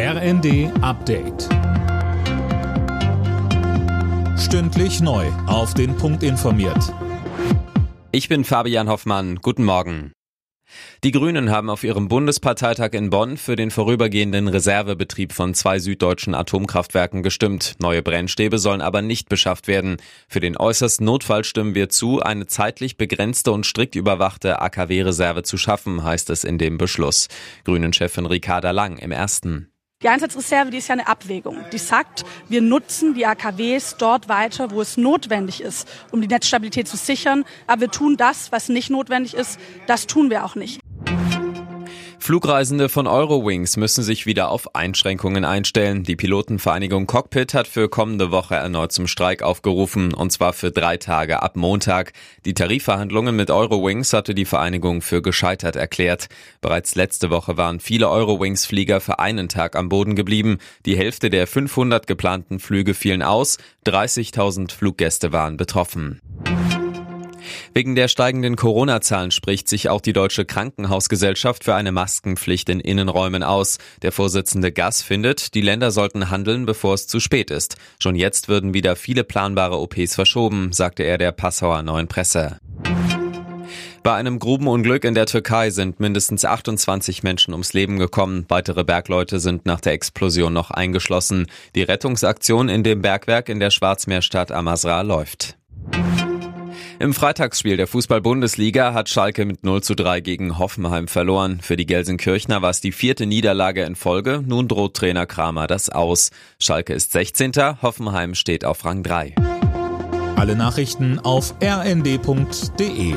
RND Update. Stündlich neu. Auf den Punkt informiert. Ich bin Fabian Hoffmann. Guten Morgen. Die Grünen haben auf ihrem Bundesparteitag in Bonn für den vorübergehenden Reservebetrieb von zwei süddeutschen Atomkraftwerken gestimmt. Neue Brennstäbe sollen aber nicht beschafft werden. Für den äußersten Notfall stimmen wir zu, eine zeitlich begrenzte und strikt überwachte AKW-Reserve zu schaffen, heißt es in dem Beschluss. Grünen-Chefin Ricarda Lang im ersten. Die Einsatzreserve, die ist ja eine Abwägung. Die sagt, wir nutzen die AKWs dort weiter, wo es notwendig ist, um die Netzstabilität zu sichern. Aber wir tun das, was nicht notwendig ist, das tun wir auch nicht. Flugreisende von Eurowings müssen sich wieder auf Einschränkungen einstellen. Die Pilotenvereinigung Cockpit hat für kommende Woche erneut zum Streik aufgerufen, und zwar für drei Tage ab Montag. Die Tarifverhandlungen mit Eurowings hatte die Vereinigung für gescheitert erklärt. Bereits letzte Woche waren viele Eurowings-Flieger für einen Tag am Boden geblieben. Die Hälfte der 500 geplanten Flüge fielen aus. 30.000 Fluggäste waren betroffen. Wegen der steigenden Corona-Zahlen spricht sich auch die Deutsche Krankenhausgesellschaft für eine Maskenpflicht in Innenräumen aus. Der Vorsitzende Gass findet, die Länder sollten handeln, bevor es zu spät ist. Schon jetzt würden wieder viele planbare OPs verschoben, sagte er der Passauer Neuen Presse. Bei einem Grubenunglück in der Türkei sind mindestens 28 Menschen ums Leben gekommen. Weitere Bergleute sind nach der Explosion noch eingeschlossen. Die Rettungsaktion in dem Bergwerk in der Schwarzmeerstadt Amasra läuft. Im Freitagsspiel der Fußball-Bundesliga hat Schalke mit 0 zu 3 gegen Hoffenheim verloren. Für die Gelsenkirchner war es die vierte Niederlage in Folge. Nun droht Trainer Kramer das aus. Schalke ist 16. Hoffenheim steht auf Rang 3. Alle Nachrichten auf rnd.de